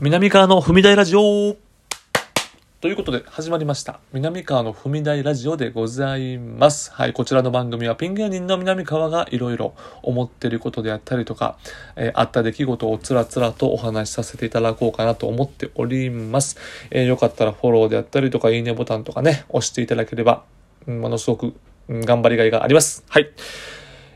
南川の踏み台ラジオということで始まりました。南川の踏み台ラジオでございます。はい、こちらの番組はピン芸人の南川がいろいろ思ってることであったりとか、えーあった出来事をつらつらとお話しさせていただこうかなと思っております。えーよかったらフォローであったりとか、いいねボタンとかね、押していただければ、ものすごく頑張りがいがあります。はい。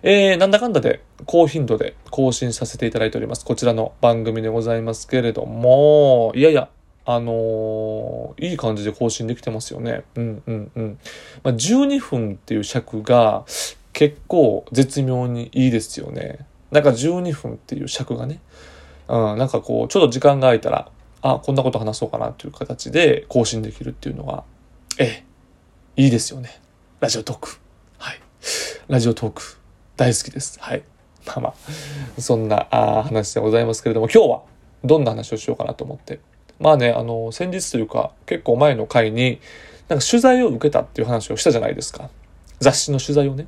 えー、なんだかんだで高頻度で更新させていただいております。こちらの番組でございますけれども、いやいや、あのーいい感じで更新できてますよね。うんうんうん。まあ、12分っていう尺が結構絶妙にいいですよね。なんか12分っていう尺がね、うん、なんかこう、ちょっと時間が空いたら、あ、こんなこと話そうかなっていう形で更新できるっていうのは、ええ、いいですよね。ラジオトーク。はい。ラジオトーク。大好きです。はい。まあまあ、そんなあ話でございますけれども、今日はどんな話をしようかなと思って。まあね、あの、先日というか、結構前の回に、なんか取材を受けたっていう話をしたじゃないですか。雑誌の取材をね。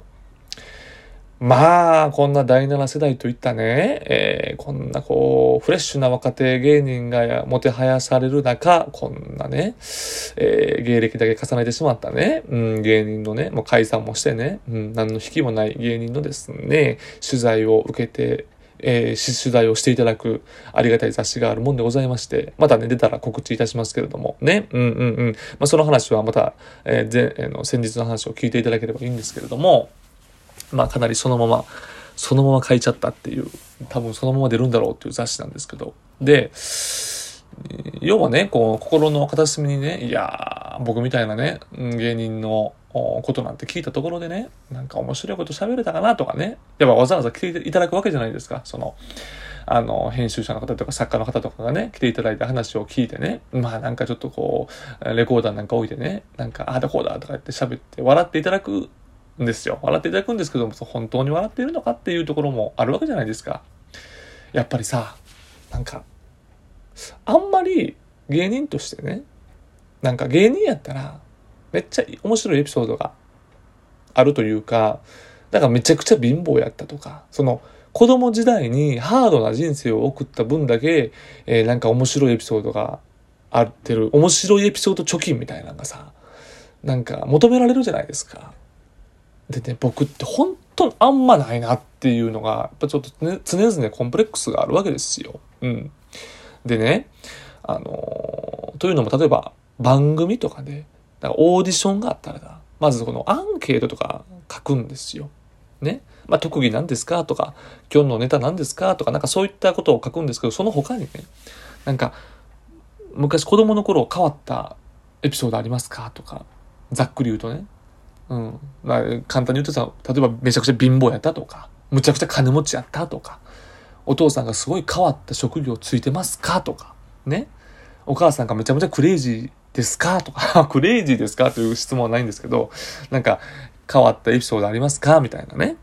まあ、こんな第7世代といったね、えーこんなこう、フレッシュな若手芸人がもてはやされる中、こんなね、えー芸歴だけ重ねてしまったね、うん、芸人のね、もう解散もしてね、うん、何の引きもない芸人のですね、取材を受けて、えー取材をしていただくありがたい雑誌があるもんでございまして、またね、出たら告知いたしますけれども、ね、うんうんうん。まあ、その話はまた、えー前、えーの先日の話を聞いていただければいいんですけれども、まあ、かなりそのまま、そのまま書いちゃったっていう、多分そのまま出るんだろうっていう雑誌なんですけど、で、要はね、こう、心の片隅にね、いや、僕みたいなね、芸人のことなんて聞いたところでね、なんか面白いこと喋れたかなとかね、やっぱわざわざ来ていただくわけじゃないですか、その、あの、編集者の方とか作家の方とかがね、来ていただいて話を聞いてね、まあなんかちょっとこう、レコーダーなんか置いてね、なんか、ああだこうだとか言って喋って笑っていただくんですよ。笑っていただくんですけども、本当に笑っているのかっていうところもあるわけじゃないですか。やっぱりさ、なんか、あんまり芸人としてね、なんか芸人やったら、めっちゃ面白いエピソードがあるというか、なんかめちゃくちゃ貧乏やったとか、その子供時代にハードな人生を送った分だけ、えーなんか面白いエピソードがあってる、面白いエピソード貯金みたいなのがさ、なんか求められるじゃないですか。でね、僕って本当にあんまないなっていうのが、やっぱちょっとね常々コンプレックスがあるわけですよ。うん。でね、あのーというのも例えば番組とかで、なんかオーディションがあったらな、まずこのアンケートとか書くんですよ。ね。まあ、特技何ですかとか、今日のネタ何ですかとか、なんかそういったことを書くんですけど、その他にね、なんか、昔子供の頃変わったエピソードありますかとか、ざっくり言うとね。うん。まあ、簡単に言うとさ、例えばめちゃくちゃ貧乏やったとか、むちゃくちゃ金持ちやったとか、お父さんがすごい変わった職業ついてますかとか、ね。お母さんがめちゃめちゃクレイジーですかとか、クレイジーですかという質問はないんですけど、なんか変わったエピソードありますかみたいなね。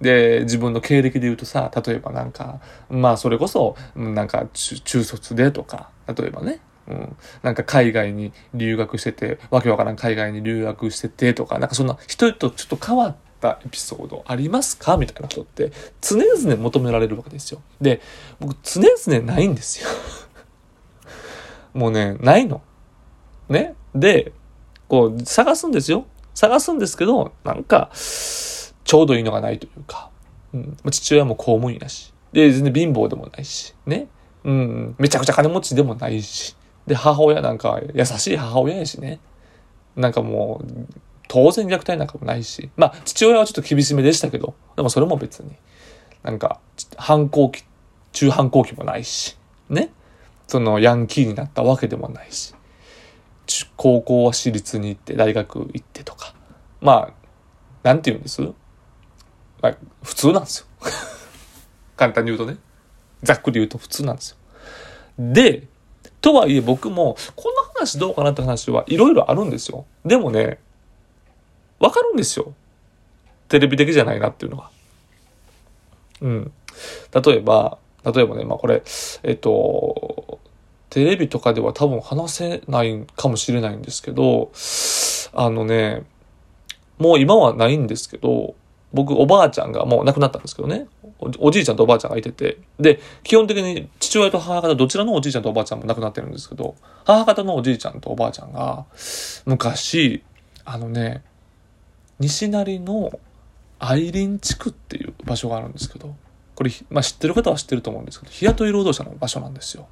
で、自分の経歴で言うとさ、例えばなんか、まあそれこそ、なんか中卒でとか、例えばね、うん、なんか海外に留学してて、わけわからん海外に留学しててとか、なんかそんな人とちょっと変わったエピソードありますかみたいなことって常々求められるわけですよ。で、僕常々ないんですよ。もうね、ないの。ね？で、こう、探すんですよ。探すんですけど、なんか、ちょうどいいのがないというか、うん、父親も公務員だし、で、全然貧乏でもないし、ね？うん、めちゃくちゃ金持ちでもないし、で、母親なんか優しい母親やしね。なんかもう、当然虐待なんかもないし、まあ、父親はちょっと厳しめでしたけど、でもそれも別に、なんか、反抗期、中反抗期もないし、ね。そのヤンキーになったわけでもないし、高校は私立に行って、大学行ってとか。まあ、なんて言うんです？まあ、普通なんですよ。簡単に言うとね。ざっくり言うと普通なんですよ。で、とはいえ僕も、この話どうかなって話はいろいろあるんですよ。でもね、わかるんですよ。テレビ的じゃないなっていうのが。うん。例えば、例えばね、まあこれ、えっと、テレビとかでは多分話せないかもしれないんですけど、あのね、もう今はないんですけど、僕おばあちゃんがもう亡くなったんですけどね。おじいちゃんとおばあちゃんがいてて。で基本的に父親と母方どちらのおじいちゃんとおばあちゃんも亡くなってるんですけど母方のおじいちゃんとおばあちゃんが昔あのね西成の愛林地区っていう場所があるんですけどこれ、まあ、知ってる方は知ってると思うんですけど日雇い労働者の場所なんですよ。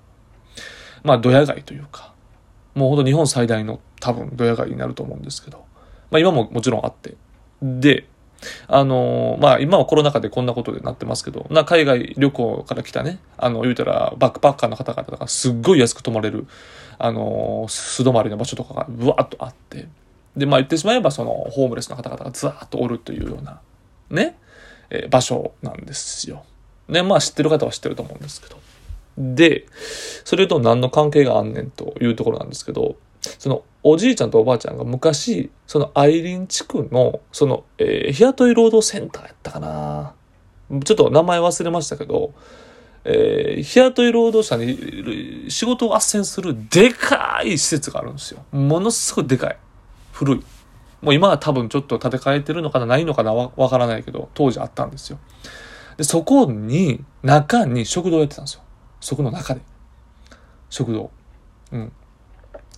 まあドヤ街というかもうほんと日本最大の多分ドヤ街になると思うんですけどまあ今ももちろんあって。であのまあ今はコロナ禍でこんなことでなってますけどな海外旅行から来たねあの言うたらバックパッカーの方々がすっごい安く泊まれるあの素泊まりの場所とかがぶわっとあってでまあ言ってしまえばそのホームレスの方々がずわっとおるというようなね、えー、場所なんですよ。ねまあ知ってる方は知ってると思うんですけど。でそれと何の関係があんねんというところなんですけどそのおじいちゃんとおばあちゃんが昔、その愛林地区の、その、えー、日雇い労働センターやったかな。ちょっと名前忘れましたけど、えー、日雇い労働者に仕事を斡旋するでかい施設があるんですよ。ものすごいでかい。古い。もう今は多分ちょっと建て替えてるのかな、ないのかな、わからないけど、当時あったんですよ。で、そこに、中に食堂やってたんですよ。そこの中で。食堂。うん。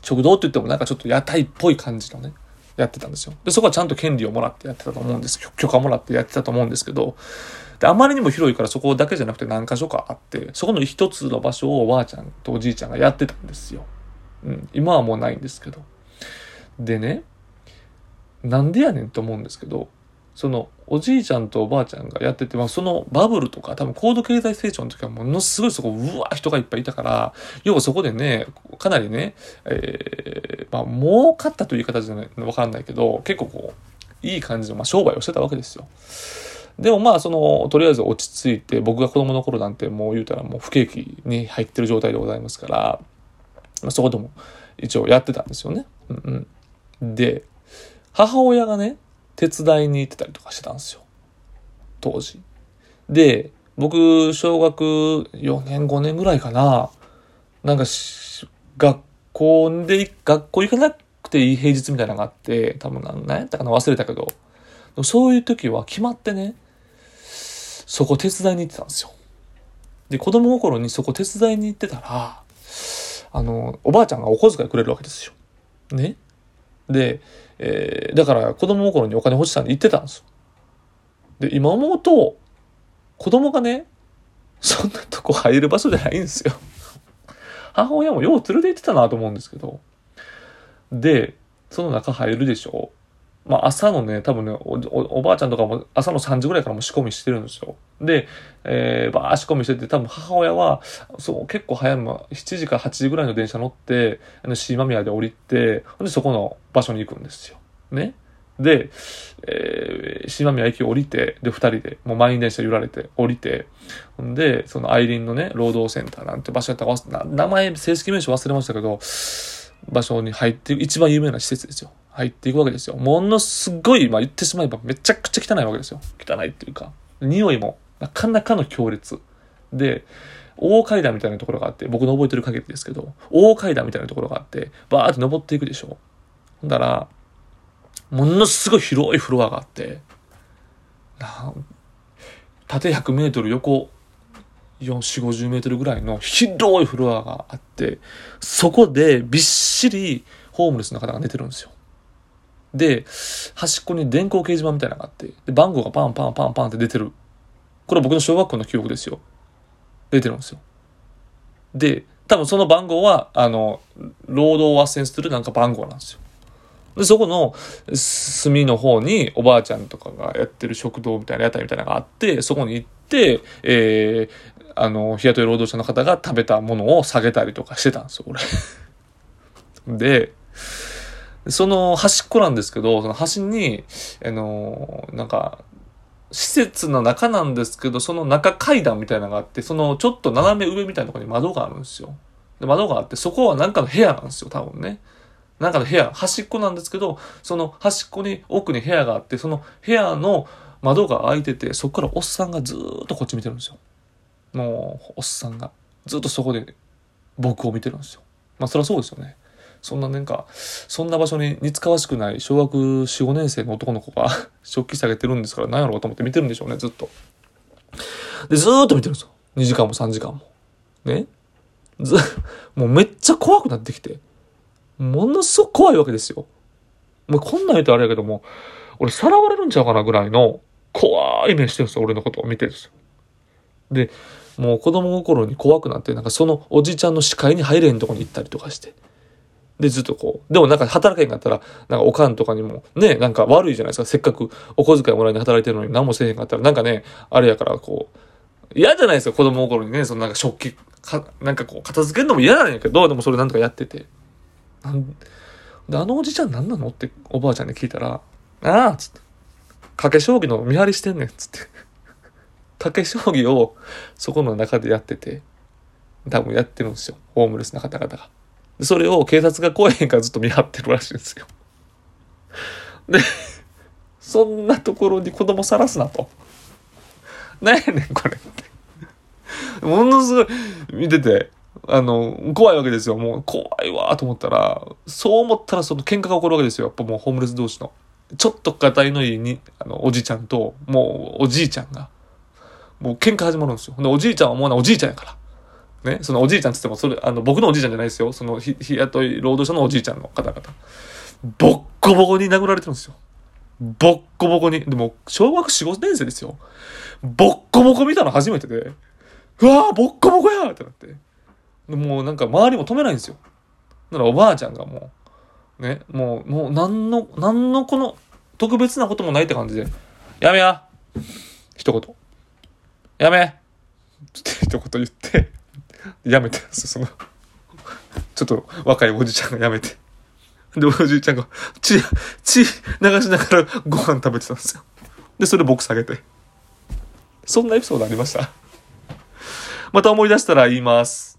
食堂って言ってもなんかちょっと屋台っぽい感じのね、やってたんですよ。で、そこはちゃんと権利をもらってやってたと思うんです許可もらってやってたと思うんですけど、で、あまりにも広いからそこだけじゃなくて何箇所かあって、そこの一つの場所をおばあちゃんとおじいちゃんがやってたんですよ。うん、今はもうないんですけど。でね、なんでやねんと思うんですけど、そのおじいちゃんとおばあちゃんがやってて、まあ、そのバブルとか多分高度経済成長の時はものすごいそこうわ人がいっぱいいたから要はそこでねかなりね、えー、まあ儲かったという言い方じゃないわかんないけど結構こういい感じの、まあ、商売をしてたわけですよ。でもまあそのとりあえず落ち着いて僕が子供の頃なんてもう言うたらもう不景気に入ってる状態でございますから、まあ、そこでも一応やってたんですよね。うんうん、で母親がね手伝いに行ってたりとかしてたんですよ。当時。で、僕、小学4年、5年ぐらいかな。なんか学校で、学校行かなくていい平日みたいなのがあって、多分何やったかな忘れたけど、そういう時は決まってね、そこ手伝いに行ってたんですよ。で、子供心にそこ手伝いに行ってたら、あの、おばあちゃんがお小遣いくれるわけですよ。ね。で、えー、だから子供の頃にお金欲しさに言ってたんですよで、今思うと、子供がね、そんなとこ入る場所じゃないんですよ。母親もよう連れて行ってたなと思うんですけど。で、その中入るでしょまあ、朝のね、多分ねおおばあちゃんとかも朝の3時ぐらいからも仕込みしてるんですよ。で、えー、バー仕込みしてて、多分母親は、そう、結構早い、ま7時か8時ぐらいの電車乗って、あの、シーマ宮で降りて、で、そこの場所に行くんですよ。ね。で、えー、島宮駅降りて、で、二人で、もう満員電車揺られて、降りて、んで、その愛林のね、労働センターなんて場所やったか、名前、正式名称忘れましたけど、場所に入って一番有名な施設ですよ。入っていくわけですよ。ものすごい、まあ言ってしまえばめちゃくちゃ汚いわけですよ。汚いっていうか。匂いもなかなかの強烈。で、大階段みたいなところがあって、僕の覚えてる限りですけど、大階段みたいなところがあって、バーって登っていくでしょ。ほんだら、ものすごい広いフロアがあって、縦100メートル、横4、4、50メートルぐらいの広いフロアがあって、そこでびっしりホームレスの方が寝てるんですよ。で、端っこに電光掲示板みたいなのがあって、で、番号がパンパンパンパンって出てる。これ僕の小学校の記憶ですよ。出てるんですよ。で、多分その番号は、あの、労働を斡旋するなんか番号なんですよ。で、そこの隅の方におばあちゃんとかがやってる食堂みたいな屋台みたいなのがあって、そこに行って、えー、あの、日雇い労働者の方が食べたものを下げたりとかしてたんですよ、俺。で、その端っこなんですけど、その端に、あの、なんか、施設の中なんですけど、その中階段みたいなのがあって、そのちょっと斜め上みたいなところに窓があるんですよ。で、窓があって、そこはなんかの部屋なんですよ、多分ね。なんかの部屋、端っこなんですけど、その端っこに奥に部屋があって、その部屋の窓が開いてて、そこからおっさんがずーっとこっち見てるんですよ。もう、おっさんが。ずっとそこで僕を見てるんですよ。まあ、そりゃそうですよね。そんななんか、そんな場所に似つかわしくない小学4、5年生の男の子が 食器下げてるんですから何やろうと思って見てるんでしょうね、ずっと。で、ずーっと見てるんですよ。2時間も3時間も。ね？ず、もうめっちゃ怖くなってきて。ものすごく怖いわけですよ。もうこんなん言うとあれやけども、俺さらわれるんちゃうかなぐらいの怖い目してるんですよ、俺のことを見てるんですよ。で、もう子供心に怖くなって、なんかそのおじちゃんの視界に入れんとこに行ったりとかして。で、ずっとこう。でもなんか働けんかったら、なんかおかんとかにも、ね、なんか悪いじゃないですか。せっかくお小遣いもらいに働いてるのに何もせえへんかったら、なんかね、あれやからこう、嫌じゃないですか、子供心にね、そのなんか食器、か、なんかこう、片付けるのも嫌なんやけど、でもそれなんとかやってて。なんで、あのおじちゃん何なのっておばあちゃんに聞いたら、ああつって、賭け将棋の見張りしてんねん、つって。賭け将棋をそこの中でやってて、多分やってるんですよ。ホームレスな方々が。それを警察が来えへんからずっと見張ってるらしいんですよ。で、そんなところに子供さらすなと。なんやねん、これって。ものすごい見てて、あの、怖いわけですよ。もう怖いわと思ったら、そう思ったらその喧嘩が起こるわけですよ。やっぱもうホームレス同士の。ちょっと硬いのいいに、あの、おじいちゃんと、もうおじいちゃんが、もう喧嘩始まるんですよ。で、おじいちゃんはもうな、おじいちゃんやから。ね、そのおじいちゃんつっても、それ、あの、僕のおじいちゃんじゃないですよ。その、日雇い労働者のおじいちゃんの方々。ボッコボコに殴られてるんですよ。ボッコボコに。でも、小学4、5年生ですよ。ボッコボコ見たの初めてで、うわーボッコボコやってなって。でもうなんか周りも止めないんですよ。だからおばあちゃんがもう、ね、もう、もう何の、何のこの特別なこともないって感じで、やめや一言。やめって一言言って、やめて、その、ちょっと若いおじちゃんがやめて。で、おじいちゃんが血、血流しながらご飯食べてたんですよ。で、それ僕下げて。そんなエピソードありました？また思い出したら言います。